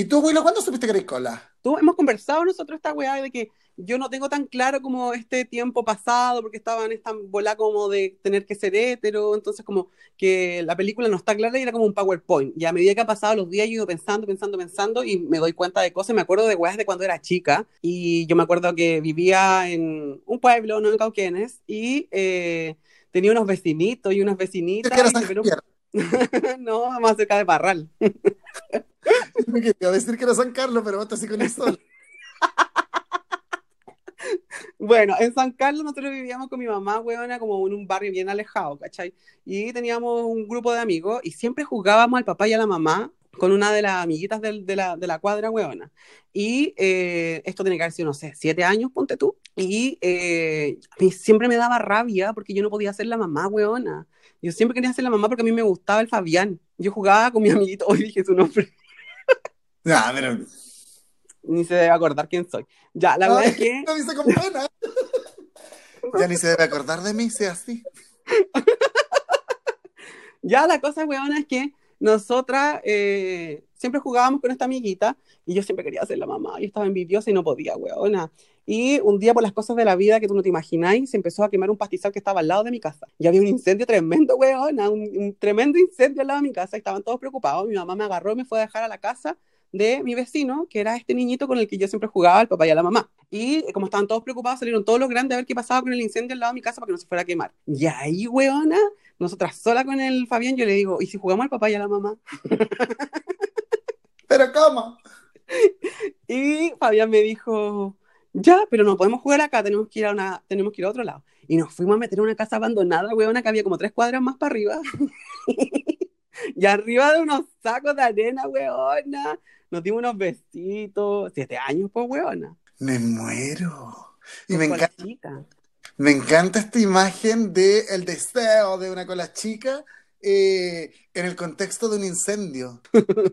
¿Y tú, Willow, cuándo supiste que eres cola? Tú, hemos conversado nosotros esta weá de que yo no tengo tan claro como este tiempo pasado, porque estaba en esta bola como de tener que ser hétero, entonces como que la película no está clara y era como un PowerPoint. Y a medida que ha pasado los días, yo he ido pensando, pensando, pensando y me doy cuenta de cosas. Me acuerdo de weas de cuando era chica y yo me acuerdo que vivía en un pueblo, no en Cauquenes, y eh, tenía unos vecinitos y unas vecinitas. ¿Qué era y San pero- Javier? no, más cerca de Parral. Me quería decir que era San Carlos, pero vos así con el sol. Bueno, en San Carlos nosotros vivíamos con mi mamá, huevona, como en un barrio bien alejado, ¿cachai? Y teníamos un grupo de amigos y siempre jugábamos al papá y a la mamá con una de las amiguitas del- de, la, de la cuadra, huevona. Y eh, esto tiene que haber sido, no sé, siete años, ponte tú. Y eh, siempre me daba rabia porque yo no podía ser la mamá, huevona. Yo siempre quería ser la mamá porque a mí me gustaba el Fabián. Yo jugaba con mi amiguito, hoy dije su nombre, Ya, pero. ni se debe acordar quién soy. Ya, la verdad es que... Lo dice con pena. Ya ni se debe acordar de mí, sea así. Ya la cosa, weona, es que nosotras eh, siempre jugábamos con esta amiguita y yo siempre quería ser la mamá. Yo estaba envidiosa y no podía, weona. Y un día, por las cosas de la vida que tú no te imagináis, se empezó a quemar un pastizal que estaba al lado de mi casa. Y había un incendio tremendo, weona, un, tremendo incendio al lado de mi casa. Estaban todos preocupados. Mi mamá me agarró y me fue a dejar a la casa de mi vecino, que era este niñito con el que yo siempre jugaba, el papá y a la mamá. Y como estaban todos preocupados, salieron todos los grandes a ver qué pasaba con el incendio al lado de mi casa para que no se fuera a quemar. Y ahí, weona, nosotras sola con el Fabián, yo le digo, ¿y si jugamos al papá y a la mamá? Pero ¿cómo? Y Fabián me dijo, ya, pero no podemos jugar acá, tenemos que ir a, una, tenemos que ir a otro lado. Y nos fuimos a meter en una casa abandonada, weona, que había como tres cuadras más para arriba. y arriba de unos sacos de arena, weona, nos dimos unos besitos, siete años, pues, weona. Me muero. Y me encanta, chica. me encanta esta imagen de el deseo de una cola chica eh, en el contexto de un incendio.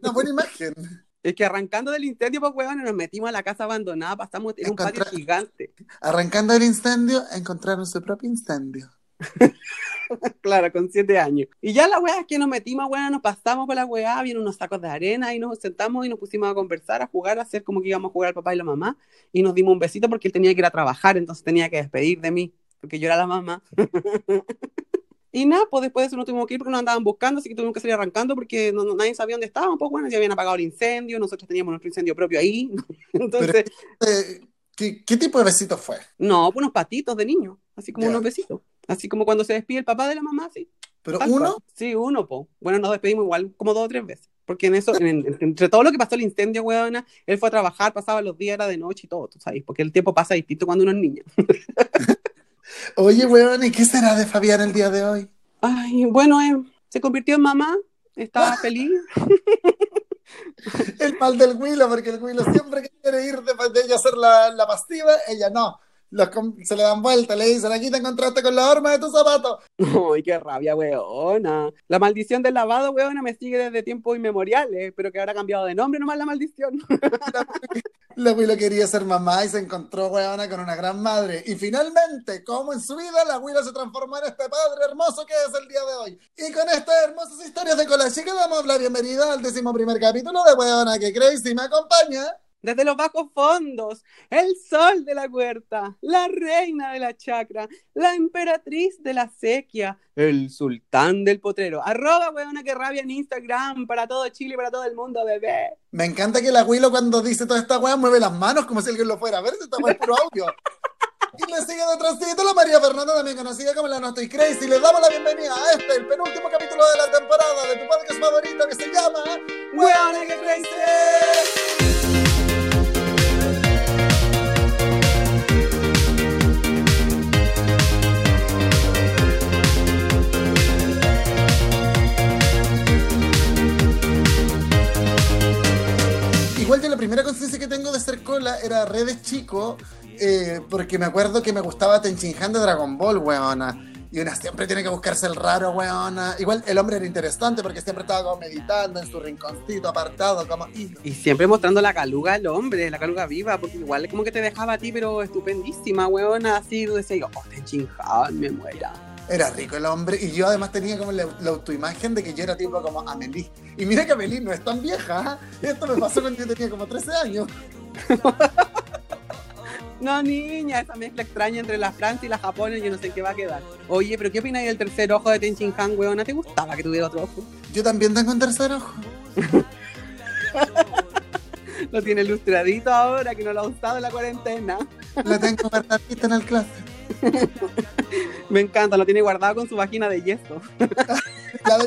Una buena imagen. Es que arrancando del incendio, pues, weona, nos metimos a la casa abandonada, pasamos en un patio Encontrar- gigante. Arrancando el incendio, encontraron su propio incendio. Claro, con siete años. Y ya la weá es que nos metimos, weá, nos pasamos por la weá, vieron unos sacos de arena y nos sentamos y nos pusimos a conversar, a jugar, a hacer como que íbamos a jugar al papá y la mamá. Y nos dimos un besito porque él tenía que ir a trabajar, entonces tenía que despedir de mí, porque yo era la mamá. Y nada, pues después de eso nos tuvimos que ir porque nos andaban buscando, así que tuvimos que salir arrancando porque no- no- nadie sabía dónde estábamos, pues bueno, ya habían apagado el incendio, nosotros teníamos nuestro incendio propio ahí. Entonces, Eh, ¿qué, qué tipo de besito fue? no, pues unos patitos de niño, así como unos besitos. Así como cuando se despide el papá de la mamá, así. ¿Pero Tal uno? cual. Sí, uno, po. Bueno, nos despedimos igual como dos o tres veces. Porque en eso, en- en- entre todo lo que pasó el incendio, weona, él fue a trabajar, pasaba los días, era de noche y todo, tú sabes, porque el tiempo pasa distinto cuando uno es niño. Oye, weón, ¿y qué será de Fabián el día de hoy? Ay, bueno, eh, se convirtió en mamá, estaba feliz. El mal del Willow, porque el Willow siempre quiere ir de, de ella a hacer la, la pasiva, ella no. Los se le dan vuelta, le dicen, aquí te encontraste con la horma de tu zapato. Ay, qué rabia, weona. La maldición del lavado, weona, me sigue desde tiempos inmemoriales, pero que ahora ha cambiado de nombre nomás la maldición. La Willow quería ser mamá y se encontró, weona, con una gran madre. Y finalmente, como en su vida, la Willow se transformó en este padre hermoso que es el día de hoy. Y con estas hermosas historias de cola chica damos la bienvenida al décimo primer capítulo de Weona que Crazy me acompaña. Desde los bajos fondos, el sol de la huerta, la reina de la chacra, la emperatriz de la sequía, el sultán del potrero. Arroba, weona, que rabia en Instagram para todo Chile, para todo el mundo, bebé. Me encanta que la Willow cuando dice toda esta weá mueve las manos como si alguien lo fuera a ver, si esta weá es puro audio. Y le sigue detrásito la María Fernanda, también conocida como la No Estoy Crazy. Le damos la bienvenida a este, el penúltimo capítulo de la temporada de tu podcast favorito que se llama Weona, que crazy. Igual yo la primera conciencia que tengo de ser cola era redes chico, eh, porque me acuerdo que me gustaba Tenchinhan de Dragon Ball, weona. Y una siempre tiene que buscarse el raro, weona. Igual el hombre era interesante porque siempre estaba como meditando en su rinconcito apartado, como... "Y, siempre mostrando la caluga al hombre, la caluga viva, porque igual como que te dejaba a ti, pero estupendísima, weona, así, tú decías, oh, te chinjaban, me muera. Era rico el hombre y yo además tenía como la, la autoimagen de que yo era tipo como Amelie. Y mira que Amelie no es tan vieja. ¿ah? Esto me pasó cuando yo tenía como 13 años. No, niña, esa mezcla extraña entre la Francia y la Japón, yo no sé en qué va a quedar. Oye, pero ¿qué opinas del tercer ojo de Tenchin Han, weona? ¿Te gustaba que tuviera otro ojo? Yo también tengo un tercer ojo. Lo tiene ilustradito ahora, que no lo ha usado en la cuarentena. Lo tengo guardadito en el closet. Me encanta, lo tiene guardado con su vagina de yeso. La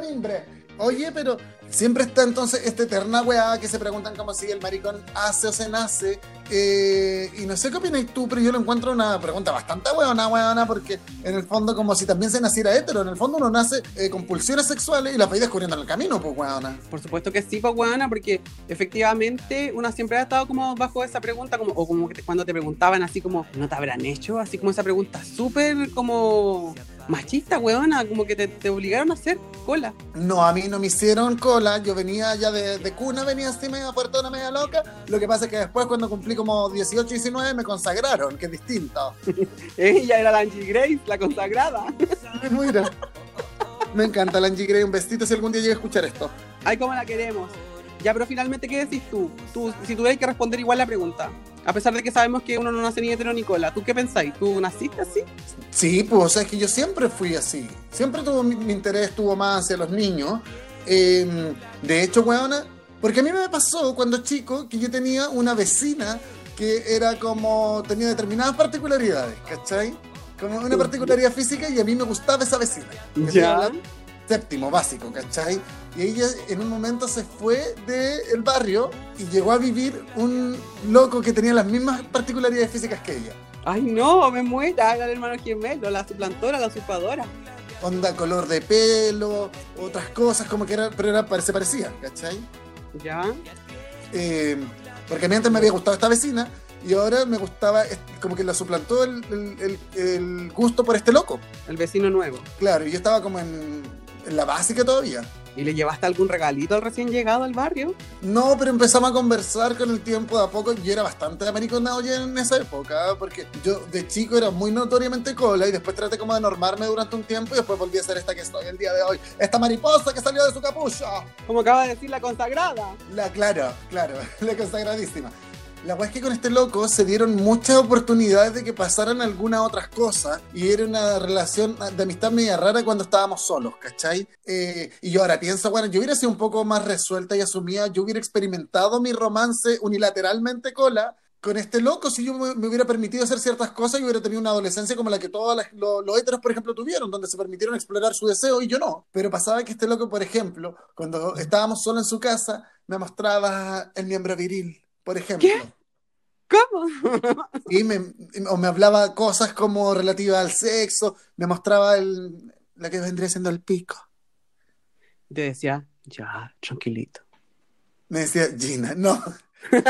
de, mimbre. Oye, pero siempre está entonces esta eterna weá que se preguntan como si el maricón hace o se nace. Eh, y no sé qué opinas tú, pero yo lo encuentro una pregunta bastante weona, weona, porque en el fondo como si también se naciera hetero, en el fondo uno nace eh, con pulsiones sexuales y las va descubriendo en el camino, pues weona. Por supuesto que sí, pues weona, porque efectivamente uno siempre ha estado como bajo esa pregunta, como, o como que cuando te preguntaban así como, ¿no te habrán hecho? Así como esa pregunta súper como machista, weona, como que te, te obligaron a hacer cola. No, a mí no me hicieron cola, yo venía ya de, de cuna, venía así media puertona, media loca. Lo que pasa es que después cuando cumplí como 18, 19 me consagraron, que es distinto. Ella era la Angie Grace, la consagrada. Mira. Me encanta la Angie Gray, un besito si algún día llega a escuchar esto. Ay, cómo la queremos. Ya, pero finalmente, ¿qué decís tú? tú si tuvieras que responder igual la pregunta, a pesar de que sabemos que uno no nace ni hetero ni cola, ¿tú qué pensáis? ¿Tú naciste así? Sí, pues, o sea, es que yo siempre fui así. Siempre tuvo mi, mi interés estuvo más hacia los niños. Eh, de hecho, weona, porque a mí me pasó cuando chico que yo tenía una vecina que era como, tenía determinadas particularidades, ¿cachai? Como una particularidad física y a mí me gustaba esa vecina. Hablando- Séptimo, básico, ¿cachai? Y ella en un momento se fue del barrio y llegó a vivir un loco que tenía las mismas particularidades físicas que ella. Ay, no, me muera, era el hermano gemelo, la suplantora, la usurpadora. onda color de pelo, otras cosas, como que era, pero era, se parecía, ¿cachai? ¿Ya? Eh, porque a mí antes me había gustado esta vecina y ahora me gustaba, como que la suplantó el, el- el- el gusto por este loco. El vecino nuevo. Claro, y yo estaba como en, en la básica todavía. ¿Y le llevaste algún regalito al recién llegado al barrio? No, pero empezamos a conversar con el tiempo de a poco. Yo era bastante americanado ya en esa época, porque yo de chico era muy notoriamente cola y después traté como de normarme durante un tiempo y después volví a ser esta que soy el día de hoy. Esta mariposa que salió de su capucha. Como acaba de decir la consagrada. La, claro, claro, la consagradísima. La weá es que con este loco se dieron muchas oportunidades de que pasaran algunas otras cosas y era una relación de amistad media rara cuando estábamos solos, ¿cachai? Eh, y yo ahora pienso, bueno, yo hubiera sido un poco más resuelta y asumida, yo hubiera experimentado mi romance unilateralmente cola con este loco si yo me, hubiera permitido hacer ciertas cosas y hubiera tenido una adolescencia como la que todos las- lo- los héteros, por ejemplo, tuvieron, donde se permitieron explorar su deseo y yo no. Pero pasaba que este loco, por ejemplo, cuando estábamos solos en su casa, me mostraba el miembro viril, por ejemplo. ¿Qué? ¿Cómo? Y me, o me hablaba cosas como relativas al sexo, me mostraba el, lo que vendría siendo el pico. Te decía, ya, tranquilito. Me decía, Gina, no.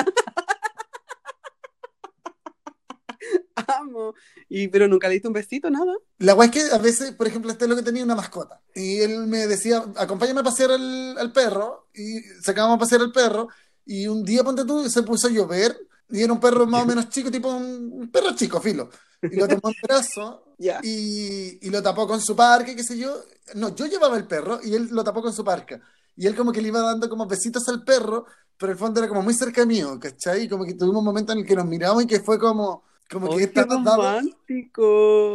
Amo. Y, pero nunca le diste un besito, nada. La weá es que a veces, por ejemplo, este lo que tenía una mascota. Y él me decía, acompáñame a pasear al, al perro. Y sacábamos a pasear al perro. Y un día, ponte tú, se puso a llover. Y era un perro más o menos chico, tipo un, un perro chico, filo. Y lo tomó en brazo Ya. y, y lo tapó con su parque, qué sé yo. No, yo llevaba el perro y él lo tapó con su parca. Y él como que le iba dando como besitos al perro, pero el fondo era como muy cerca mío, ¿cachai? Y como que tuvimos un momento en el que nos miramos y que fue como, como ¡Ay, que qué estaba dado. romántico!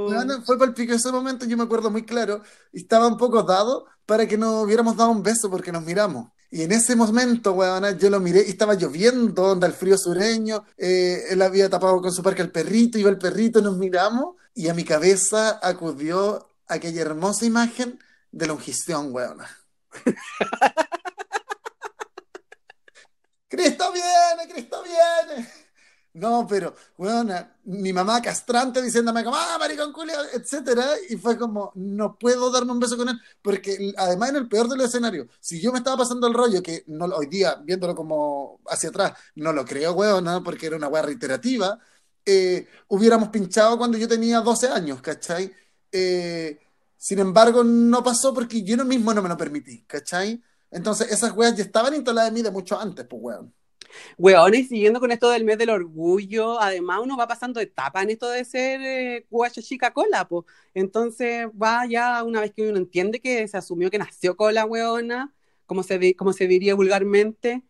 Bueno, fue para el pico ese momento, yo me acuerdo muy claro, y estaba un poco dado para que nos hubiéramos dado un beso porque nos miramos. Y en ese momento, weón, yo lo miré y estaba lloviendo, onda el frío sureño, eh, él había tapado con su parque al perrito, iba el perrito, nos miramos, y a mi cabeza acudió aquella hermosa imagen de la ungición, weón. ¡Cristo viene! ¡Cristo viene! No, pero, weón, mi mamá castrante diciéndome como, ah, maricón culia, etcétera, y fue como, no puedo darme un beso con él, porque además en el peor de los escenarios, si yo me estaba pasando el rollo, que no, hoy día, viéndolo como hacia atrás, no lo creo, weón, ¿no? porque era una weá reiterativa, eh, hubiéramos pinchado cuando yo tenía 12 años, ¿cachai? Eh, sin embargo, no pasó porque yo mismo no me lo permití, ¿cachai? Entonces, esas weas ya estaban instaladas en mí de mucho antes, pues, weón. Weón, y siguiendo con esto del mes del orgullo, además uno va pasando etapas en esto de ser eh, chica cola, pues. Entonces va ya una vez que uno entiende que se asumió que nació cola, weona, como se, como se diría vulgarmente,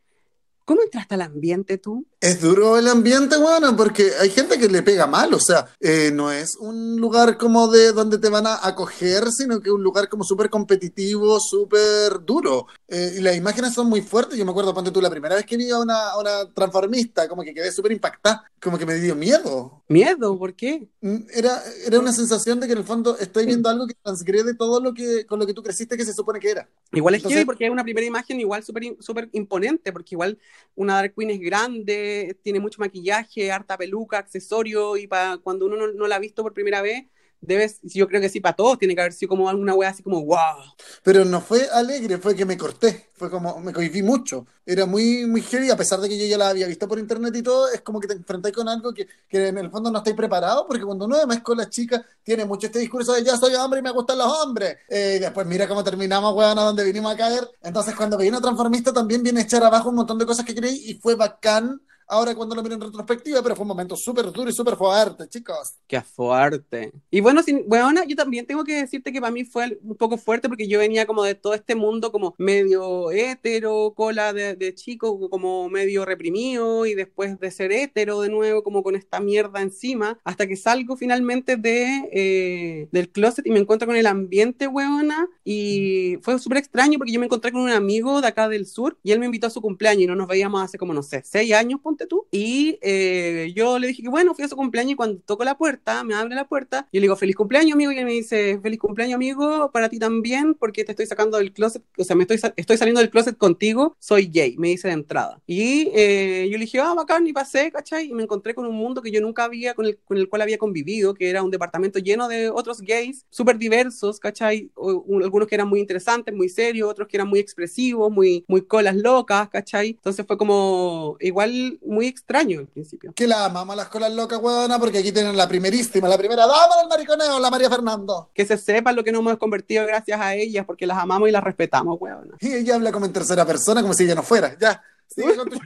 ¿Cómo entraste al ambiente tú? Es duro el ambiente, bueno, porque hay gente que le pega mal, o sea, eh, no es un lugar como de donde te van a acoger, sino que es un lugar como súper competitivo, súper duro. Eh, y las imágenes son muy fuertes. Yo me acuerdo, ponte tú, la primera vez que vi a una, una transformista, como que quedé súper impactada, como que me dio miedo. ¿Miedo? ¿Por qué? Mm, era, era una sensación de que en el fondo estoy viendo algo que transgrede todo lo que con lo que tú creciste que se supone que era. Igual es que porque es una primera imagen igual súper súper imponente, porque igual una Dark Queen es grande, tiene mucho maquillaje, harta peluca, accesorio, y para cuando uno no, la ha visto por primera vez, debes, yo creo que sí, para todos tiene que haber sido como alguna wea así como wow. Pero no fue alegre, fue que me corté, fue como, me cohibí mucho. Era muy, muy heavy, a pesar de que yo ya la había visto por internet y todo, es como que te enfrentáis con algo que, que en el fondo no estáis preparados, porque cuando uno además con las chicas tiene mucho este discurso de ya soy hombre y me gustan los hombres, eh, y después mira cómo terminamos, weón, a donde vinimos a caer. Entonces cuando vino transformista también viene a echar abajo un montón de cosas que creí y fue bacán ahora cuando lo miro en retrospectiva, pero fue un momento súper duro y súper fuerte, chicos. Qué fuerte. Y bueno, sin, bueno, yo también tengo que decirte que para mí fue un poco fuerte porque yo venía como de todo este mundo como medio hetero, cola de, chico, como medio reprimido y después de ser hetero de nuevo, como con esta mierda encima, hasta que salgo finalmente de, eh, del closet y me encuentro con el ambiente, weona, y fue súper extraño porque yo me encontré con un amigo de acá del sur y él me invitó a su cumpleaños y no nos veíamos hace como, no sé, seis años, ponte tú. Y eh, yo le dije que bueno, fui a su cumpleaños y cuando toco la puerta, me abre la puerta, yo le digo feliz cumpleaños, amigo, y él me dice feliz cumpleaños, amigo, para ti también, porque te estoy sacando del closet, o sea, me estoy, estoy saliendo del closet contigo, soy gay, me dice de entrada. Y eh, yo le dije, ah, bacán, y pasé, ¿cachai? Y me encontré con un mundo que yo nunca había, con el, con el cual había convivido, que era un departamento lleno de otros gays, súper diversos, ¿cachai? algunos que eran muy interesantes, muy serios, otros que eran muy expresivos, muy, muy colas locas, ¿cachai? Entonces fue como igual muy extraño al principio. Que la amamos las colas locas, weona, porque aquí tienen la primerísima, la primera dama del mariconeo, la María Fernando. Que se sepa lo que nos hemos convertido gracias a ellas, porque las amamos y las respetamos, weona. Y ella habla como en tercera persona, como si ella no fuera. Ya, sigue con tu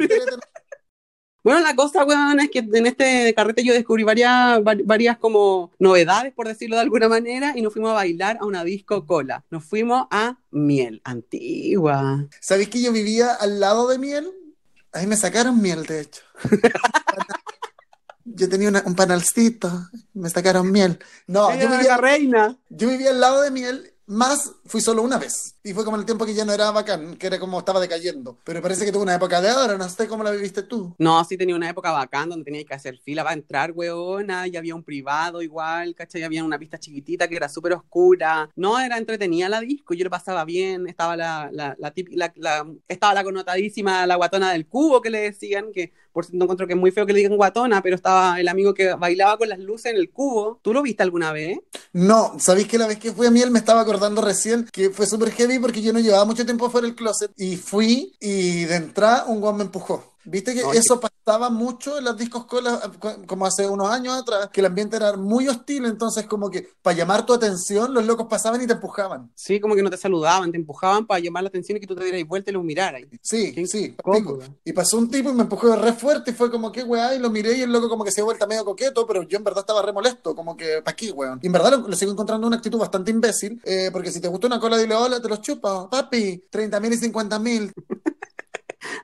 Bueno, la cosa, weón, es que en este carrete yo descubrí varias, varias como novedades, por decirlo de alguna manera, y nos fuimos a bailar a una disco cola. Nos fuimos a Miel, antigua. ¿Sabéis que yo vivía al lado de Miel? Ahí me sacaron miel, de hecho. yo tenía un panalcito, me sacaron miel. No, yo vivía, reina. yo vivía al lado de miel más fui solo una vez. Y fue como el tiempo que ya no era bacán, que era como estaba decayendo. Pero parece que tuvo una época de ahora, no sé cómo la viviste tú. No, sí tenía una época bacán donde tenía que hacer fila para entrar, weona. Y había un privado igual, ¿cachai? Había una pista chiquitita que era súper oscura. No, era entretenida la disco, yo lo pasaba bien. Estaba la, la, la, la, estaba la connotadísima, la guatona del cubo que le decían, que por cierto encuentro que es muy feo que le digan guatona, pero estaba el amigo que bailaba con las luces en el cubo. ¿Tú lo viste alguna vez? No, ¿sabéis que la vez que fui a Miel me estaba acordando recién que fue súper heavy porque yo no llevaba mucho tiempo fuera del closet y fui y de entrada un guan me empujó. Viste que eso pasaba mucho en las discos colas, como hace unos años atrás, que el ambiente era muy hostil, entonces como que para llamar tu atención los locos pasaban y te empujaban. Sí, como que no te saludaban, te empujaban para llamar la atención y que tú te dieras vuelta y los miraras. Sí, sí, y pasó un tipo y me empujó re fuerte y fue como que weá, y lo miré y el loco como que se dio vuelta medio coqueto, pero yo en verdad estaba re molesto, como que pa' aquí, weón. Y en verdad lo, sigo encontrando una actitud bastante imbécil, eh, porque si te gusta una cola, dile hola, te los chupa, papi, 30 mil y 50 mil.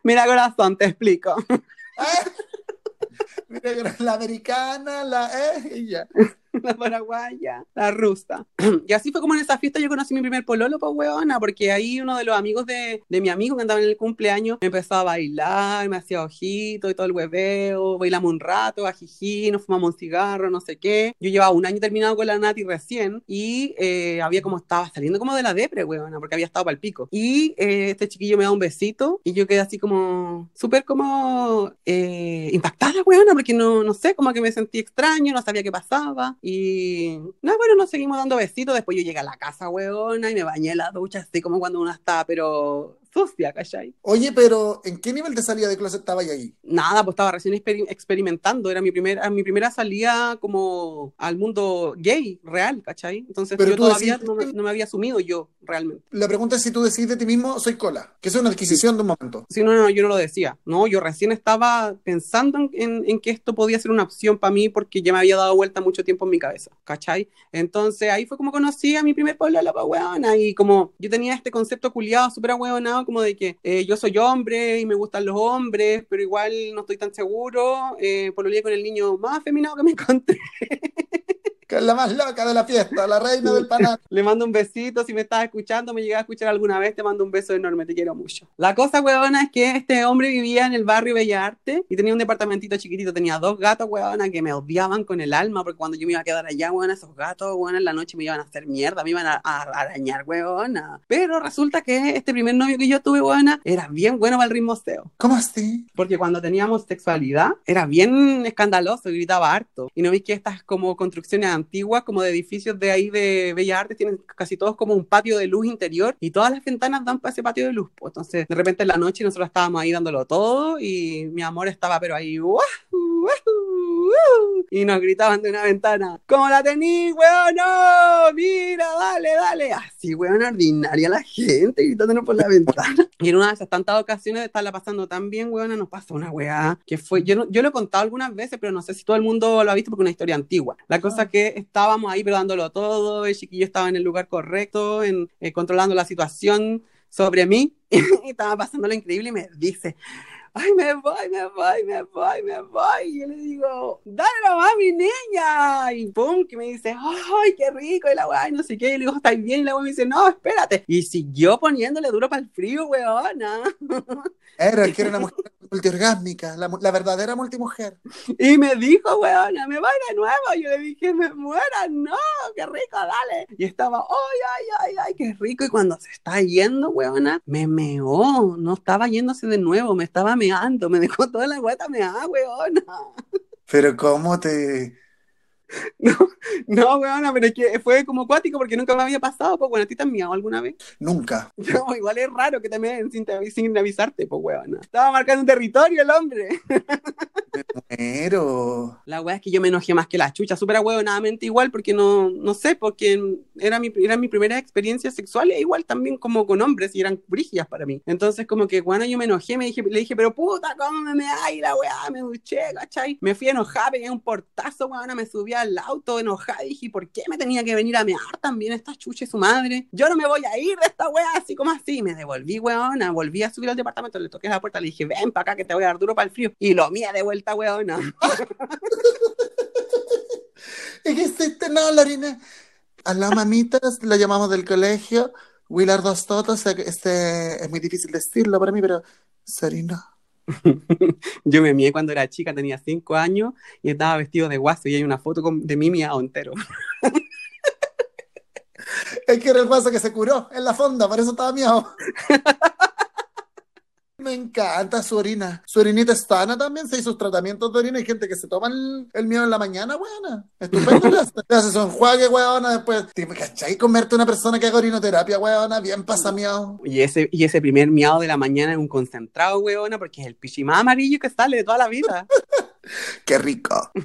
Mira, corazón, te explico. Mira, la americana, la eh, y ya. la paraguaya, la rusa. Y así fue como en esa fiesta yo conocí mi primer pololo, pues weona, porque ahí uno de los amigos de, de mi amigo que andaba en el cumpleaños me empezó a bailar, me hacía ojito y todo el hueveo, bailamos un rato, jiji, nos fumamos un cigarro, no sé qué. Yo llevaba un año terminado con la Nati recién y eh, había como estaba saliendo como de la depre, weona, porque había estado para el pico. Y eh, este chiquillo me da un besito y yo quedé así como súper como eh, impactada, weona, porque no, no sé, como que me sentí extraño, no sabía qué pasaba. Y no, bueno, nos seguimos dando besitos. Después yo llegué a la casa, weona, y me bañé en la ducha, así como cuando uno está, pero sucia, ¿cachai? Oye, pero ¿en qué nivel de salida de closet estaba ahí? Nada, pues estaba recién exper- experimentando, era mi primera, mi primera salida como al mundo gay, real, ¿cachai? Entonces Pero yo todavía decís- no me, no me había asumido yo, realmente. La pregunta es si tú decís de ti mismo, soy cola, que es una adquisición de un momento. Sí, no, no, yo no lo decía, no, yo recién estaba pensando en, en- en que esto podía ser una opción para mí porque ya me había dado vuelta mucho tiempo en mi cabeza, ¿cachai? Entonces ahí fue como conocí a mi primer pueblo la weona y como yo tenía este concepto culiado súper ahueonado como de que eh, yo soy hombre y me gustan los hombres, pero igual no estoy tan seguro, eh, por con el niño más afeminado que me encontré. Que es la más loca de la fiesta, la reina del panal. Le mando un besito, si me estás escuchando, me llegas a escuchar alguna vez, te mando un beso enorme, te quiero mucho. La cosa, huevona, es que este hombre vivía en el barrio Bella Arte y tenía un departamentito chiquitito, tenía dos gatos, huevona, que me odiaban con el alma, porque cuando yo me iba a quedar allá, huevona, esos gatos, huevona, en la noche me iban a hacer mierda, me iban a, a arañar, huevona. Pero resulta que este primer novio que yo tuve, huevona, era bien bueno para el ritmoseo. ¿Cómo así? Porque cuando teníamos sexualidad era bien escandaloso, gritaba harto. Y no veis que estas como construcciones antiguas, como de edificios de ahí de Bellas Artes, tienen casi todos como un patio de luz interior y todas las ventanas dan para ese patio de luz. Entonces, de repente en la noche nosotros estábamos ahí dándolo todo y mi amor estaba pero ahí. ¡guau! Y nos gritaban de una ventana, ¿cómo la tení, weón? ¡No! ¡Mira, dale, dale! Así, weón, ordinaria la gente gritándonos por la ventana. Y en una de esas tantas ocasiones de estarla pasando tan bien, weón, nos pasó una weá que fue, yo, no- yo lo he contado algunas veces, pero no sé si todo el mundo lo ha visto porque es una historia antigua. La cosa que estábamos ahí pero dándolo todo, el chiquillo estaba en el lugar correcto, en, eh, controlando la situación sobre mí, y estaba pasándolo increíble y me dice, ay, me voy, me voy, me voy, me voy. Y yo le digo, dale nomás, mi niña. Y pum, que me dice, ay, qué rico. Y la weá, y no sé qué. Y le digo, ¿estáis bien? Y la weá me dice, no, espérate. Y siguió poniéndole duro para el frío, weona. Era que era una mujer multiorgásmica, la, la verdadera multimujer. Y me dijo, weona, me voy de nuevo. Y yo le dije, me muera, no, qué rico, dale. Y estaba, ay, ay, ay, ay, qué rico. Y cuando se está yendo, weona, me meó. No estaba yéndose de nuevo, me estaba meando. Me dejó toda la guata meada, weona. Pero ¿cómo te...? No, no, weona, pero es que fue como cuático porque nunca me había pasado, pues bueno, ¿a ti te has miado alguna vez? Nunca. No, igual es raro que te meen sin, sin avisarte, pues weona. Estaba marcando un territorio el hombre. Pero... La weá es que yo me enojé más que la chucha, súper ahueonadamente igual, porque no, no sé, porque era mi, era mi primera experiencia sexual, e igual también como con hombres, y eran brígidas para mí. Entonces, como que, bueno, yo me enojé, me dije, le dije, pero puta, ¿cómo me me y la weá? Me duché, ¿cachai? Me fui enojada, pegué un portazo, weona, me subí al auto enojada, y dije, ¿por qué me tenía que venir a mear también esta chucha y su madre? Yo no me voy a ir de esta weá, así como así. Me devolví, weona, volví a subir al departamento, le toqué la puerta, le dije, ven para acá que te voy a dar duro para el frío. Y lo mía de vuelta, weona. ¿Y qué hiciste? No, Lorina. A la mamitas la llamamos del colegio. Willard Dos Totos, este, es muy difícil decirlo para mí, pero Sarina. Yo me mié cuando era chica, tenía cinco años y estaba vestido de guaso y hay una foto con- de mí miado entero. Es que era el guaso que se curó en la fonda, por eso estaba miado. Me encanta su orina. Su orinita es sana también, se hizo tratamientos de orina. Hay gente que se toma el, el miedo en la mañana, weona. Estupendo. le hace- Le hace su enjuague, weona. Después, ¿te cachai? Comerte una persona que haga orinoterapia, weona. Bien pasa miado. Y ese, y ese primer miado de la mañana es un concentrado, weona, porque es el pichi más amarillo que sale de toda la vida. Qué rico.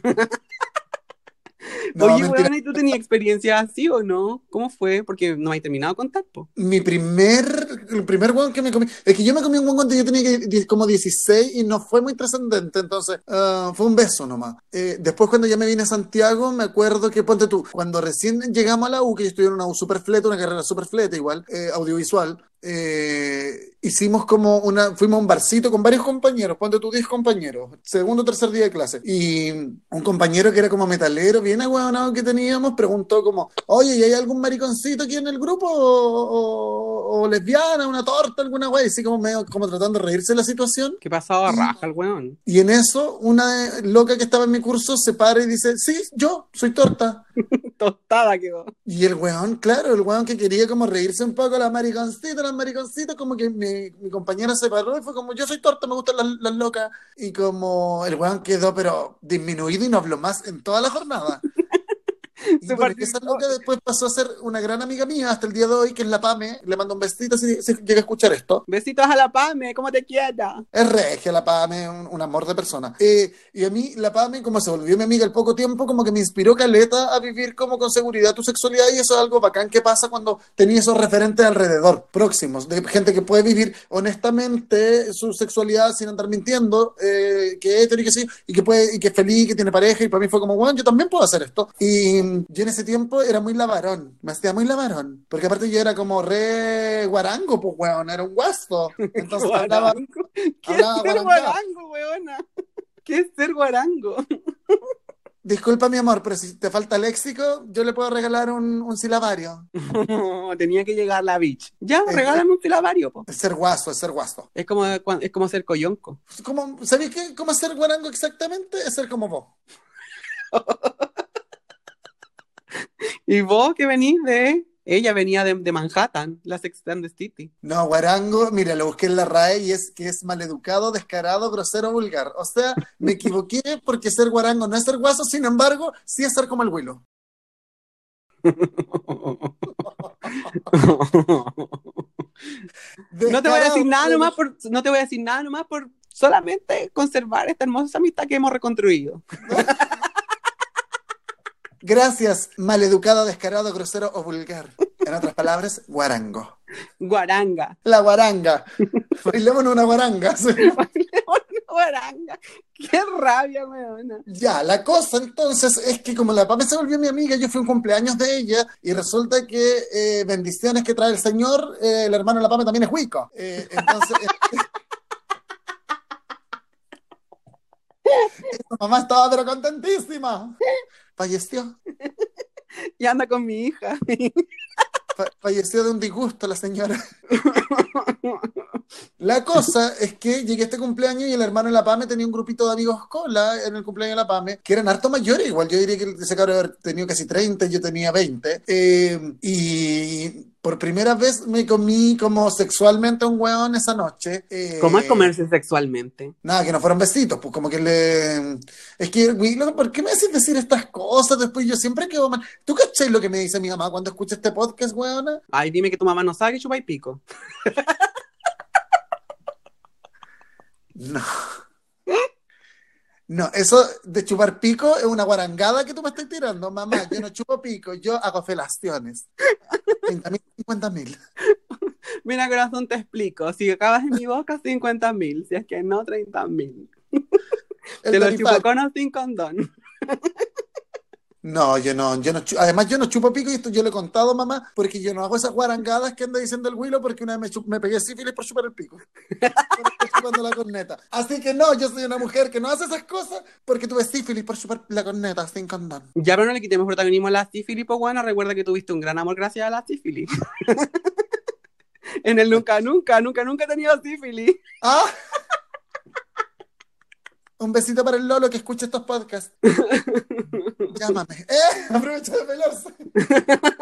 No, Oye, weona, ¿y tú tenías experiencia así o no? ¿Cómo fue? Porque no hay terminado de contar, po. Mi primer, el primer weón que me comí, es que yo me comí un weón cuando yo tenía como 16 y no fue muy trascendente, entonces ah, fue un beso nomás. Eh, después cuando ya me vine a Santiago, me acuerdo que, ponte tú, cuando recién llegamos a la U, que yo estudié en una U super fleta, una carrera super fleta igual, eh, audiovisual, eh, hicimos como una, fuimos a un barcito con varios compañeros, ponte tú 10 compañeros, segundo o tercer día de clase, y un compañero que era como metalero, bien aguadonado que teníamos, preguntó como, oye, ¿y hay algún mariconcito aquí en el grupo? ¿O, o- o lesbiana, una torta, alguna wey? Así como medio, como tratando de reírse de la situación. ¿Qué pasaba raja el weón? Y en eso, una loca que estaba en mi curso se para y dice, sí, yo soy torta. Tostada quedó. Y el weón, claro, el weón que quería como reírse un poco, la mariconcita, las mariconcitas, como que mi, mi compañera se paró y fue como, yo soy torta, me gustan las, las locas. Y como el weón quedó, pero disminuido y no habló más en toda la jornada. Y Se bueno, esa loca después pasó a ser una gran amiga mía hasta el día de hoy, que es la Pame. Le mando un besito si, si llega a escuchar esto. Besitos a la Pame, como te quiera. Es regia la Pame, un, un amor de persona. Eh, y a mí la Pame, como se volvió mi amiga al poco tiempo, como que me inspiró caleta a vivir como con seguridad tu sexualidad y eso es algo bacán que pasa cuando tenías esos referentes alrededor, próximos, de gente que puede vivir honestamente su sexualidad sin andar mintiendo, eh, que es hetero y que sí, y que puede, y que es feliz, que tiene pareja, y para mí fue como, bueno, yo también puedo hacer esto. Y yo en ese tiempo era muy lavarón, me hacía muy lavarón, porque aparte yo era como re guarango, pues weón, era un guasto. Entonces hablaba. ¿Qué es ser guarango, weona? ¿Qué es ser guarango? Disculpa, mi amor, pero si te falta léxico, yo le puedo regalar un, un silabario. Tenía que llegar la bitch. Ya, Eh, regálame un silabario, po. Es ser guaso, es ser guaso. Es como, es como ser coyonco. ¿Cómo, ¿Sabéis qué? ¿Cómo es ser guarango exactamente? Es ser como vos. Y vos que venís de... Ella venía de, de Manhattan, la Sex and the City. No, guarango, mira, lo busqué en la RAE y es que es maleducado, descarado, grosero, vulgar. O sea, me equivoqué porque ser guarango no es ser guaso, sin embargo, sí es ser como el Willow. No te voy a decir nada nomás por, no te voy a decir nada nomás por solamente conservar esta hermosa amistad que hemos reconstruido. Gracias, maleducado, descarado, grosero o vulgar. En otras palabras, guarango. Guaranga. La guaranga. Bailémonos una guaranga. sí. Guaranga. Qué rabia, weona. Ya, la cosa entonces es que como la Pame se volvió mi amiga, yo fui a un cumpleaños de ella y resulta que eh, bendiciones que trae el Señor, eh, el hermano de la Pame también es Huico. Eh, entonces, mamá estaba pero contentísima. Falleció. Y anda con mi hija. Fa- falleció de un disgusto la señora. La cosa es que llegué a este cumpleaños y el hermano de la Pame tenía un grupito de amigos cola en el cumpleaños de la Pame, que eran harto mayores, igual yo diría que ese cabrón haber tenido casi 30, yo tenía 20. Eh, y por primera vez me comí como sexualmente a un weón esa noche. Eh, ¿Cómo es comerse sexualmente? Nada, que no fueron besitos, pues como que le... Es que, güey, ¿por qué me haces decir estas cosas después? Yo siempre quedo mal. ¿Tú cachai lo que me dice mi mamá cuando escucha este podcast, weona? Ay, dime que tu mamá no sabe que chupa y pico. No. No, eso de chupar pico es una guarangada que tú me estás tirando, mamá. Yo no chupo pico, yo hago felaciones. 30 mil, 50 mil. Mira, corazón, te explico. Si acabas en mi boca, 50 mil. Si es que no, 30 mil. El Te lo chupo con o sin condón. No, yo no, yo no Además, yo no chupo pico y esto yo lo he contado, mamá, porque yo no hago esas guarangadas que anda diciendo el Willow porque una vez me, pegué sífilis por chupar el pico. Chupando la corneta. Así que no, yo soy una mujer que no hace esas cosas porque tuve sífilis por chupar la corneta sin condón. Ya, pero no le quitemos protagonismo a la sífilis, pues bueno, recuerda que tuviste un gran amor gracias a la sífilis. en el nunca, nunca, nunca, nunca he tenido sífilis. ¡Ah! Un besito para el Lolo que escucha estos podcasts. Llámame. ¡Eh! Aprovecha de pelarse.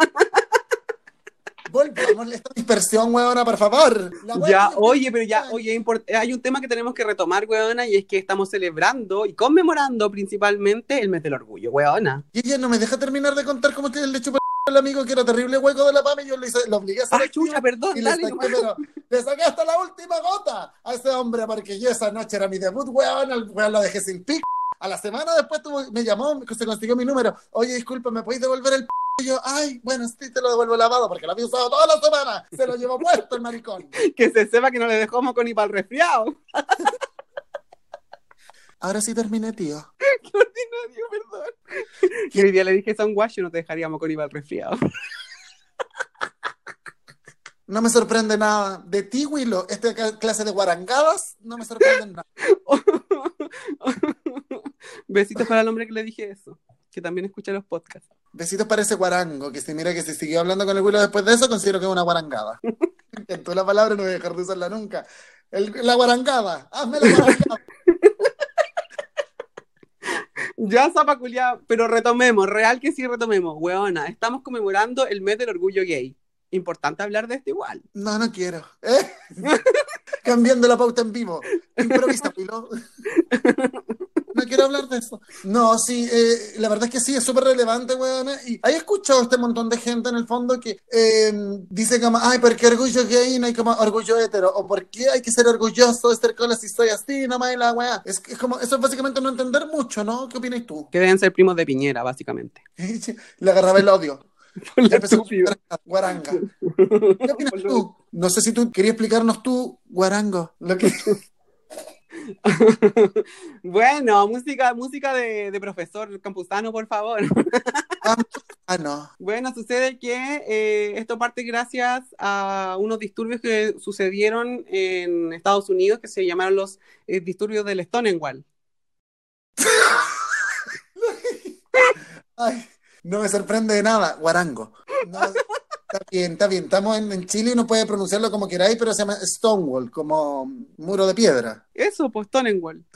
Volvamos a esta dispersión, huevona, por favor. Ya, oye, pero ya, oye, hay un tema que tenemos que retomar, weona, y es que estamos celebrando y conmemorando principalmente el mes del orgullo, weona. Y ella no me deja terminar de contar cómo que le chupó el amigo que era terrible hueco de la pame y yo le hice, lo obligué a hacer Ah, chucha, perdón, y le dale saqué, nomás. pero le saqué hasta la última gota a ese hombre porque yo esa noche era mi debut, weón, el weón lo dejé sin pico. A la semana después tuvo- me llamó, se consiguió mi número. Oye, disculpa, ¿me podéis devolver el p? Y yo, ay, bueno, sí, te lo devuelvo lavado porque lo había usado toda la semana. Se lo llevó puesto el maricón. Que se sepa que no le dejó moco ni para el resfriado. Ahora sí terminé, tío. Qué ordinario, perdón. Y hoy día le dije son guacho no te dejaría moco ni para el resfriado. No me sorprende nada. De ti, Willow, esta clase de guarangadas, no me sorprende nada. Besitos para el hombre que le dije eso, que también escucha los podcasts. Besitos para ese guarango, que si mira que si siguió hablando con el Willow después de eso, considero que es una guarangada. Encantó la palabra, no voy a dejar de usarla nunca. El- la guarangada, hazme la guarangada. Ya, zapa culiá, pero retomemos, real que sí retomemos. Weona, estamos conmemorando el mes del orgullo gay. Importante hablar de esto igual. No, no quiero. ¿Eh? Cambiando la pauta en vivo. Improvisa, Willow. Hablar de eso. No, sí, eh, la verdad es que sí, es súper relevante, weón. Y hay escuchado este montón de gente en el fondo que eh, dice como, ay, ¿por qué orgullo gay y no hay como orgullo hetero? O ¿por qué hay que ser orgulloso de ser cola si soy así, no más la weá? Es, es como, eso es básicamente no entender mucho, ¿no? ¿Qué opinas tú? Que deben ser primos de Piñera, básicamente. Le agarraba el odio. Ya estúpido. guaranga. ¿Qué opinas tú? No sé si tú querías explicarnos tú, guarango, lo que... bueno, música, música de, de profesor campusano, por favor. Ah, no. Bueno, sucede que eh, esto parte gracias a unos disturbios que sucedieron en Estados Unidos que se llamaron los eh, disturbios del Stonewall. Ay, no me sorprende de nada, guarango. No, está bien, está bien. Estamos en, en Chile y no puede pronunciarlo como queráis, pero se llama Stonewall, como muro de piedra. Eso, pues Stonewall.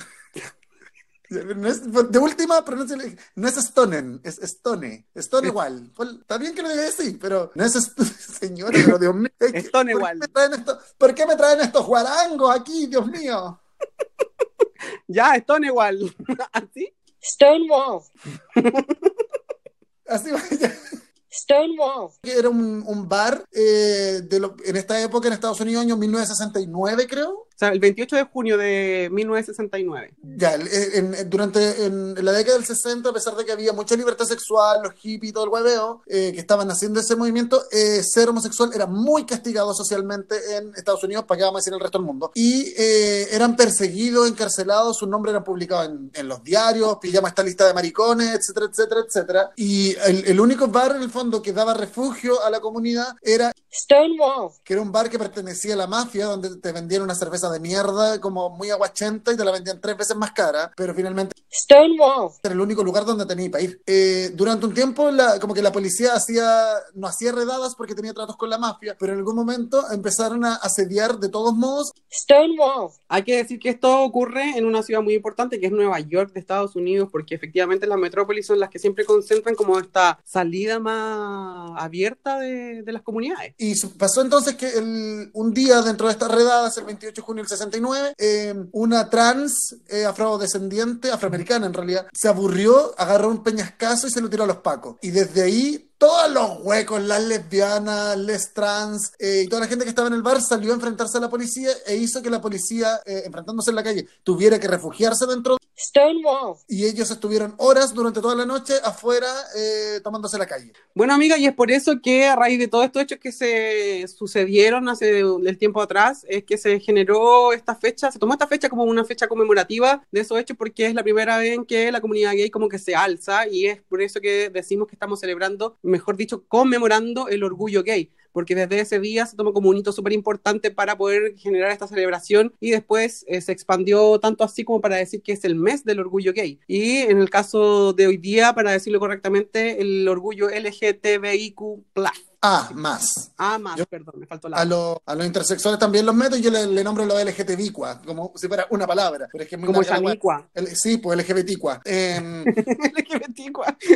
No es- de última, pronuncia, no es Stonen, es Stone. Stonewall. Está bien que lo diga así, pero no es señora, pero Dios mío. Stonewall. ¿Por qué me traen, esto- ¿por qué me traen estos guarangos aquí, Dios mío? Ya, Stonewall. ¿Así? Stonewall. Así vaya. Stonewall. era un, un bar eh, de lo- en esta época en Estados Unidos, año 1969, creo. O sea, el 28 de junio de 1969. Ya, en- en- durante en, en la década del 60, a pesar de que había mucha libertad sexual, los hippies y todo el hueveo, eh, que estaban haciendo ese movimiento, eh, ser homosexual era muy castigado socialmente en Estados Unidos, para qué vamos a decir en el resto del mundo. Y eh, eran perseguidos, encarcelados, sus nombres eran publicados en, en los diarios, pillamos esta lista de maricones, etcétera, etcétera, etcétera. Y el, el único bar en el fondo que daba refugio a la comunidad era Stonewall. que era un bar que pertenecía a la mafia, donde te vendían una cerveza de mierda como muy aguachenta y te la vendían tres veces más cara, pero finalmente Stonewall. era el único lugar donde tenía para ir. Eh, durante un tiempo, la- como que la policía hacía, no hacía redadas porque tenía tratos con la mafia, pero en algún momento empezaron a asediar de todos modos. Stonewall. Hay que decir que esto ocurre en una ciudad muy importante que es Nueva York de Estados Unidos, porque efectivamente las metrópolis son las que siempre concentran como esta salida más abierta de, de las comunidades. Y pasó entonces que el- un día dentro de estas redadas, el 28 de junio 69, eh, una trans eh, afrodescendiente, afroamericana en realidad, se aburrió, agarró un peñascazo y se lo tiró a los pacos. Y desde ahí todos los huecos, las lesbianas, les trans eh, y toda la gente que estaba en el bar salió a enfrentarse a la policía e hizo que la policía, eh, enfrentándose en la calle, tuviera que refugiarse dentro Stonewall. y ellos estuvieron horas durante toda la noche afuera eh, tomándose la calle. Bueno, amiga, y es por eso que a raíz de todos estos hechos que se sucedieron hace el tiempo atrás, es que se generó esta fecha, se tomó esta fecha como una fecha conmemorativa de esos hechos porque es la primera vez en que la comunidad gay como que se alza y es por eso que decimos que estamos celebrando, mejor dicho, conmemorando el orgullo gay. Porque desde ese día se tomó como un hito súper importante para poder generar esta celebración y después eh, se expandió tanto así como para decir que es el mes del orgullo gay. Y en el caso de hoy día, para decirlo correctamente, el orgullo LGTBIQ+. Ah, más. Ah, más, Yo- perdón, me faltó la... A, lo- a los intersexuales también los meto y yo le, le nombro los LGTBicua, como si fuera una palabra. Pero es que es muy Como. Chanicua. Sí, pues LGBTicua. Eh, LGBTicua.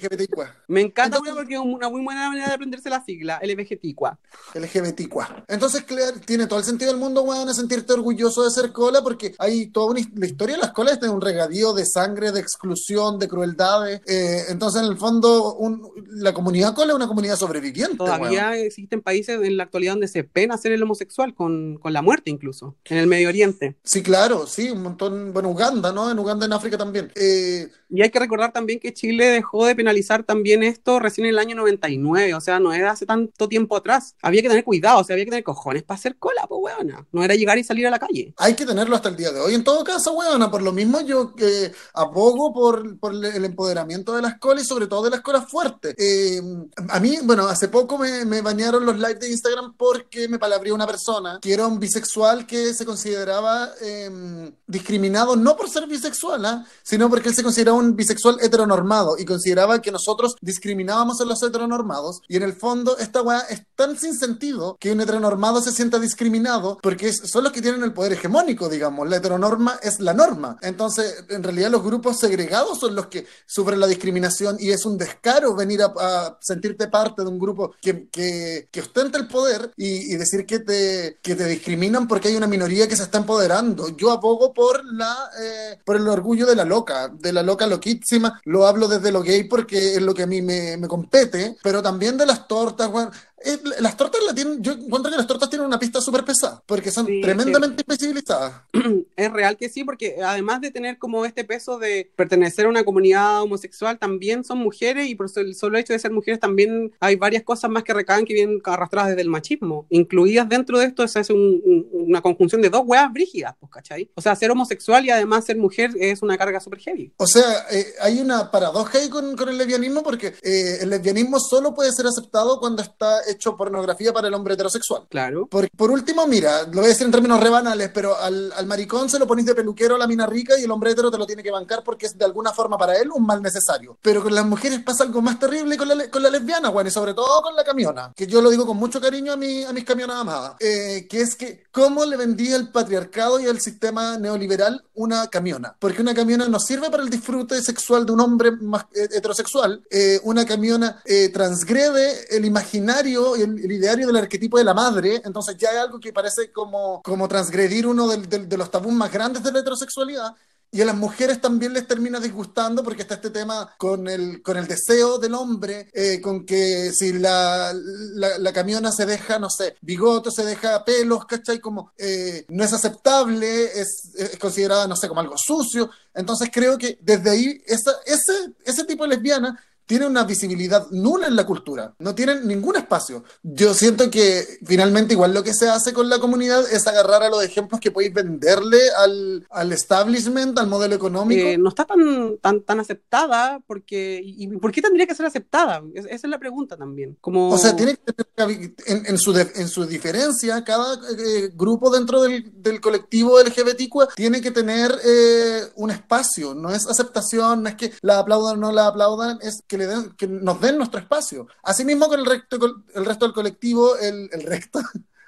LGBTicua. Me encanta Entonces- porque es una muy buena manera de aprenderse la sigla, LGBTicua. LGBTicua. Entonces, Claire, tiene todo el sentido del mundo, weón, a sentirte orgulloso de ser cola, porque hay toda una, la historia de las colas es de un regadío de sangre, de exclusión, de crueldades. Eh, entonces, en el fondo, un- la comunidad cola es una comunidad sobreviviente, Todavía weón. existen países en la actualidad donde se pena ser el homosexual con, con la muerte incluso, en el Medio Oriente. Sí, claro, sí, un montón. Bueno, Uganda, ¿no? En Uganda, en África también. Eh, Y hay que recordar también que Chile dejó de penalizar también esto recién en el año 99, o sea, no era hace tanto tiempo atrás. Había que tener cuidado, o sea, había que tener cojones para hacer cola, pues weona. No era llegar y salir a la calle. Hay que tenerlo hasta el día de hoy. En todo caso, weona, por lo mismo yo eh, abogo por, por el empoderamiento de las colas y sobre todo de las colas fuertes. Eh, a mí, bueno, hace poco me, me banearon los lives de Instagram porque me palabrió una persona que era un bisexual que se consideraba eh, discriminado no por ser bisexual, ¿ah? sino porque él se consideraba un bisexual heteronormado y consideraba que nosotros discriminábamos a los heteronormados y en el fondo esta weá es tan sin sentido que un heteronormado se sienta discriminado porque son los que tienen el poder hegemónico, digamos. La heteronorma es la norma. Entonces, en realidad los grupos segregados son los que sufren la discriminación y es un descaro venir a, a sentirte parte de un grupo que, que, que ostenta el poder y, y decir que te, que te discriminan porque hay una minoría que se está empoderando. Yo abogo por, la, eh, por el orgullo de la loca, de la loca loquísima. Lo hablo desde lo gay porque es lo que a mí me, me compete, pero también de las tortas, weón. Eh, las tortas la tienen, yo encuentro que las tortas tienen una pista súper pesada, porque son Sí, tremendamente invisibilizadas. Es real que sí, porque además de tener como este peso de pertenecer a una comunidad homosexual, también son mujeres y por el solo hecho de ser mujeres también hay varias cosas más que recaen que vienen arrastradas desde el machismo. Incluidas dentro de esto se hace un- un- una conjunción de dos huevas brígidas, pues, ¿cachai? O sea, ser homosexual y además ser mujer es una carga súper heavy. O sea, eh, hay una paradoja ahí con, con el lesbianismo porque eh, el lesbianismo solo puede ser aceptado cuando está hecho pornografía para el hombre heterosexual. Claro. Por, por último, mira, lo voy a decir en términos rebanales, pero al, al maricón se lo ponís de peluquero a la mina rica y el hombre hetero te lo tiene que bancar porque es de alguna forma para él un mal necesario. Pero con las mujeres pasa algo más terrible con la, con la lesbiana, bueno, y sobre todo con la camiona, que yo lo digo con mucho cariño a, mi, a mis camionas amadas, eh, que es que cómo le vendía el patriarcado y el sistema neoliberal una camiona. Porque una camiona no sirve para el disfrute sexual de un hombre más, eh, heterosexual, eh, una camiona eh, transgrede el imaginario, el, el ideario del arquetipo de la madre, entonces ya hay algo que parece como, como transgredir uno del- del- de los tabús más grandes de la heterosexualidad. Y a las mujeres también les termina disgustando porque está este tema con el, con el deseo del hombre, eh, con que si la, la, la camiona se deja, no sé, bigote, se deja pelos, ¿cachai? Como eh, no es aceptable, es, es considerada, no sé, como algo sucio. Entonces creo que desde ahí esa, ese, ese tipo de lesbiana tiene una visibilidad nula en la cultura, no tienen ningún espacio. Yo siento que finalmente igual lo que se hace con la comunidad es agarrar a los ejemplos que podéis venderle al, al establishment, al modelo económico. Eh, no está tan, tan, tan aceptada porque... ¿Y y por qué tendría que ser aceptada? Es- esa es la pregunta también. Como... O sea, tiene que tener en, en su, de- en su diferencia, cada eh, grupo dentro del, del colectivo LGBTQ tiene que tener eh, un espacio. No es aceptación, no es que la aplaudan o no la aplaudan, es que, le den, que nos den nuestro espacio. Asimismo con el resto, el resto del colectivo, el, el resto.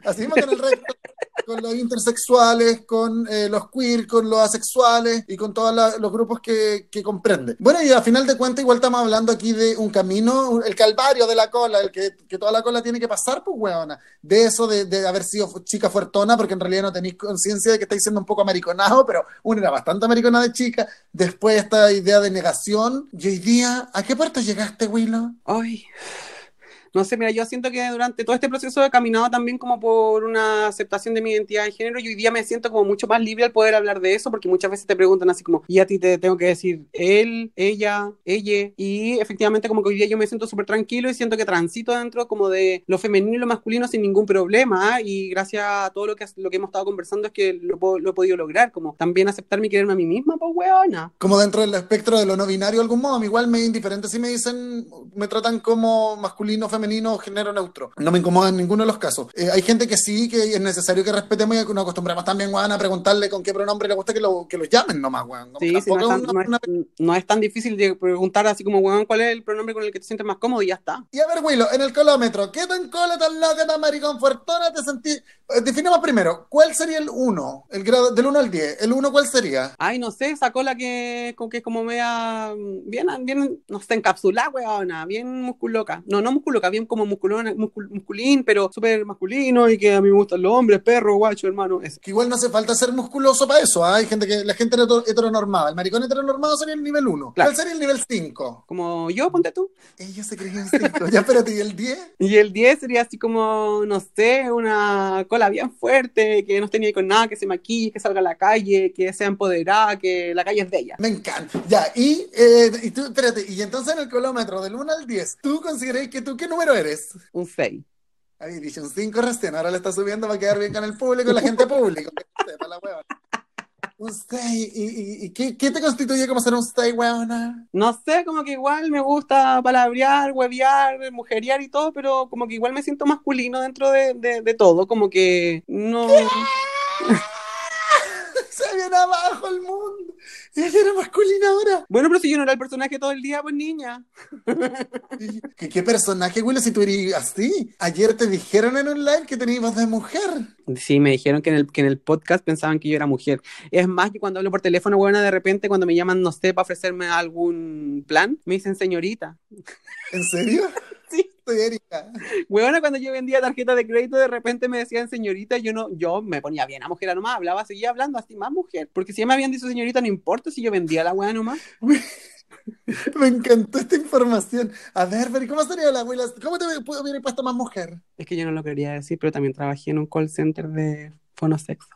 Asimismo con el resto, con los intersexuales, con eh, los queer, con los asexuales y con todos los grupos que, que comprende. Bueno, y a final de cuentas igual estamos hablando aquí de un camino, el calvario de la cola, el que, que toda la cola tiene que pasar, pues weona. De eso de, de haber sido chica fuertona, porque en realidad no tenéis conciencia de que estáis siendo un poco americonado, pero uno era bastante americona de chica. Después esta idea de negación. Y hoy día, ¿a qué puerta llegaste, Willow? Ay, no sé, mira, yo siento que durante todo este proceso he caminado también como por una aceptación de mi identidad de género y hoy día me siento como mucho más libre al poder hablar de eso porque muchas veces te preguntan así como, y a ti te tengo que decir él, ella, ella, y efectivamente como que hoy día yo me siento súper tranquilo y siento que transito dentro como de lo femenino y lo masculino sin ningún problema y gracias a todo lo que, lo que hemos estado conversando es que lo, lo he podido lograr, como también aceptarme y quererme a mí misma, pues weona. como dentro del espectro de lo no binario de algún modo, igual me indiferente si me dicen, me tratan como masculino, femenino o género neutro. No me incomoda en ninguno de los casos. Eh, hay gente que sí, que es necesario que respetemos y que nos acostumbramos también, weón, a preguntarle con qué pronombre le gusta que lo, que lo llamen nomás, weón. Sí, sí, no, es tan, no, es, no es tan difícil de preguntar así como, weón, ¿cuál es el pronombre con el que te sientes más cómodo? Y ya está. Y a ver, Willow, en el colómetro, ¿qué tan cola, tan loca, tan maricón, fuertona te sentí? Eh, definamos primero, ¿cuál sería el 1? El grado del 1 al 10. ¿El 1 cuál sería? Ay, no sé, esa cola que, con que es como media, bien, bien, no sé, encapsulada, weona, bien musculoca. No, no musculoca, bien como musculona, muscul, musculín, pero súper masculino y que a mí me gustan los hombres, perro, guacho, hermano. Que igual no hace falta ser musculoso para eso, ¿ah? Hay gente que, la gente heter- heteronormada. El maricón heteronormado sería el nivel 1. Claro. ¿Cuál sería el nivel 5? Como yo, ponte tú. Ella se creía en 5. ya, espérate, ¿y el 10? Y el 10 sería así como, no sé, una cola bien fuerte, que no esté ni con nada, que se maquille, que salga a la calle, que sea empoderada, que la calle es de ella. Me encanta. Ya, y, eh, y tú, espérate, y entonces en el colómetro del 1 al 10, ¿tú consideráis que tú qué número eres? Un 6. Ahí dice un 5 recién, ahora le está subiendo para quedar bien con el público, la gente pública. Un 6, ¿y, y, y qué, qué te constituye como ser un 6, huevona? No sé, como que igual me gusta palabrear, huevear, mujeriar y todo, pero como que igual me siento masculino dentro de, de, de todo, como que no... Bien abajo el mundo. Ella era masculina ahora. Bueno, pero si yo no era el personaje todo el día, pues niña. ¿Qué, qué personaje, Willow, si tú eres así? Ayer te dijeron en un live que tenías voz de mujer. Sí, me dijeron que en, el, que en el podcast pensaban que yo era mujer. Es más que cuando hablo por teléfono, buena, de repente cuando me llaman, no sé, para ofrecerme algún plan, me dicen señorita. ¿En serio? Soy Erika. Huevona, cuando yo vendía tarjeta de crédito, de repente me decían señorita, yo no, yo me ponía bien a mujer nomás, hablaba, seguía hablando así más mujer. Porque si ya me habían dicho señorita, no importa si yo vendía la hueá nomás. Me encantó esta información. A ver, pero ¿cómo sería la abuela? ¿Cómo te puedo hubiera puesto más mujer? Es que yo no lo quería decir, pero también trabajé en un call center de fonosexo.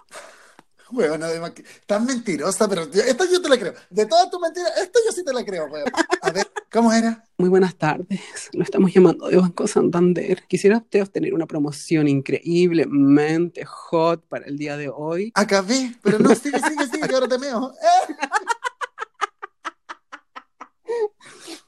Weón, además que tan mentirosa, pero esta yo te la creo. De todas tus mentiras, esta yo sí te la creo, weón. A ver, ¿cómo era? Muy buenas tardes, lo estamos llamando de Banco Santander. Quisiera usted obtener una promoción increíblemente hot para el día de hoy. Acabé, pero no, sigue, sigue, sigue, que ahora te meo. ¡Eh!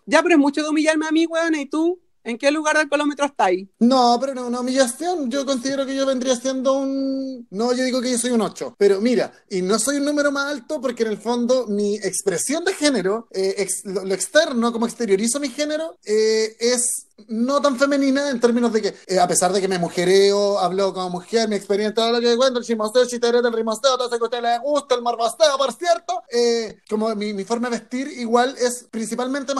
Ya, pero es mucho de humillarme a mí, weón, ¿y tú? ¿En qué lugar del colómetro estáis? No, pero no, una humillación. Yo considero que yo vendría siendo un... No, yo digo que yo soy un 8. Pero mira, y no soy un número más alto porque en el fondo mi expresión de género, eh, ex- lo, lo externo, como exteriorizo mi género, eh, es no tan femenina en términos de que, eh, a pesar de que me mujereo, hablo como mujer, mi experiencia, todo lo que cuento, el chimosteo, el chiterete, el rimosteo, todo eso que a usted le gusta, el morbosteo, por cierto, eh, como mi, mi forma de vestir igual es principalmente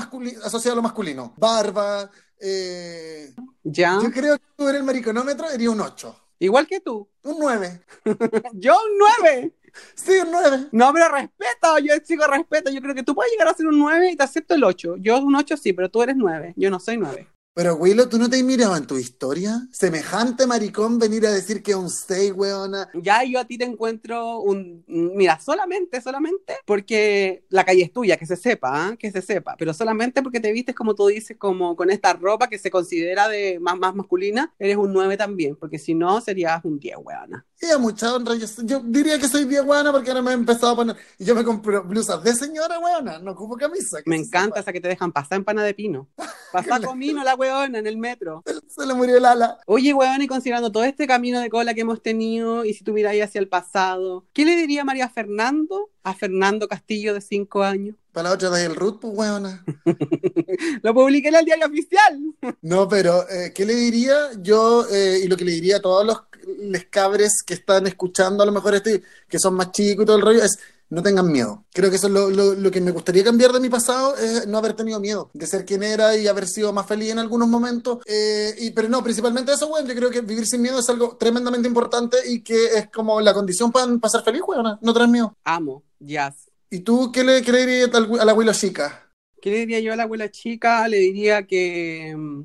asociada a lo masculino. Barba, eh, Ya, yo creo que tú eres el mariconómetro, sería un 8. igual que tú. Un 9. Yo un 9. Sí, un 9. No, pero respeto, yo exijo respeto. Yo creo que tú puedes llegar a ser un 9 y te acepto el 8. Yo un 8 sí, pero tú eres 9. Yo no soy 9. Pero, Willow, ¿tú no te has mirado en tu historia? Semejante maricón venir a decir que un 6, weona. Ya yo a ti te encuentro un... Mira, solamente, solamente porque la calle es tuya, que se sepa, ¿ah? que se sepa. Pero solamente porque te vistes, como tú dices, como con esta ropa que se considera de más, más masculina, eres un 9 también. Porque si no, serías un 10, weona. Y a mucha honra, yo, yo diría que soy 10, weona, porque ahora me he empezado a poner... Y yo me compro blusas de señora, weona, no ocupo camisa. Me encanta esa que te dejan pasar en pana de pino. Pasar comino la weona en el metro. Se le murió el ala. Oye, weón, y considerando todo este camino de cola que hemos tenido, y si tú miráis hacia el pasado, ¿qué le diría María Fernando a Fernando Castillo de 5 años? Para la otra de el root, pues, weona. Lo publiqué en el diario oficial. No, pero eh, ¿qué le diría yo? eh, y lo que le diría a todos los les cabres que están escuchando, a lo mejor este, que son más chicos y todo el rollo, es no tengan miedo. Creo que eso es lo, lo- lo que me gustaría cambiar de mi pasado, es no haber tenido miedo de ser quien era y haber sido más feliz en algunos momentos. Eh, y, pero no, principalmente eso, bueno, yo creo que vivir sin miedo es algo tremendamente importante y que es como la condición para, ser feliz, weón, no tener miedo. Amo, jazz. ¿Y tú qué le, qué le dirías al- a la abuela chica? ¿Qué le diría yo a la abuela chica? Le diría que mm,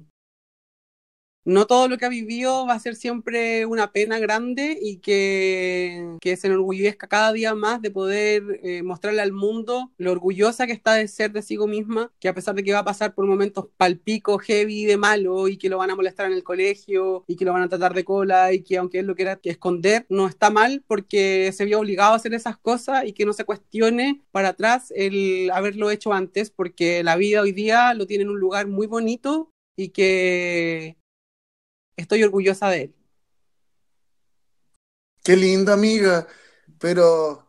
no todo lo que ha vivido va a ser siempre una pena grande y que, se enorgullezca cada día más de poder eh, mostrarle al mundo lo orgullosa que está de ser de sí misma, que a pesar de que va a pasar por momentos palpico, heavy, de malo y que lo van a molestar en el colegio y que lo van a tratar de cola y que aunque él lo quiera que esconder, no está mal porque se vio obligado a hacer esas cosas y que no se cuestione para atrás el haberlo hecho antes porque la vida hoy día lo tiene en un lugar muy bonito y que estoy orgullosa de él. Qué lindo, amiga. Pero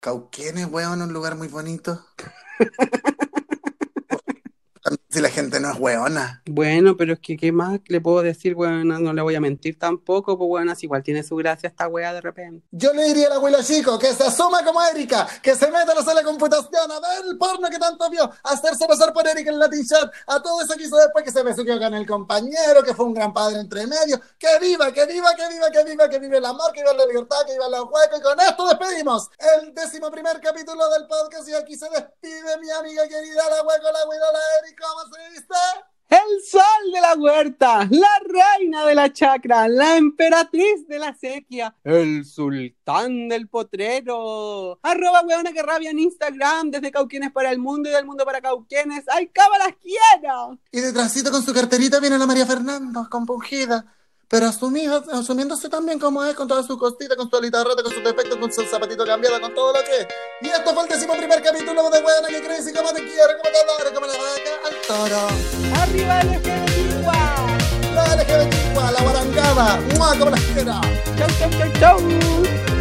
Cauquenes, weón, un lugar muy bonito. Si la gente no es weona. Bueno, pero es que, ¿qué más le puedo decir, weona? No le voy a mentir tampoco, pues, weona, si igual tiene su gracia esta wea de repente. Yo le diría al abuelo chico que se asuma como Erika, que se meta a la sala de computación, a ver el porno que tanto vio, a hacerse pasar por Erika en Latin Chat, a todo eso que hizo después, que se besuqueó con el compañero, que fue un gran padre entre medio. ¡Que viva, que viva, que viva, que viva, que vive el amor, que viva la libertad, que viva los huecos! Y con esto despedimos el décimo primer capítulo del podcast y aquí se despide mi amiga querida, la hueco, la huila, la Erika, El sol de la huerta, la reina de la chacra, la emperatriz de la sequía, el sultán del potrero. Arroba weona que rabia en Instagram, desde Cauquenes para el mundo y del mundo para Cauquenes. ¡Ay, cámaras quiero! Y detrásito con su carterita viene la María Fernanda, compungida, pero asumida, asumiéndose también como es, con toda su costita, con su alita rota, con sus defectos, con su zapatito cambiado, con todo lo que es. Y esto fue el décimo primer capítulo de Buena que crees y como te quiero, como te adoro, como la vaca al toro. ¡Arriba el LGBT! La LGBT, la guarangada, ¡mua! como las quiero. ¡Chau, chau, chau, chau!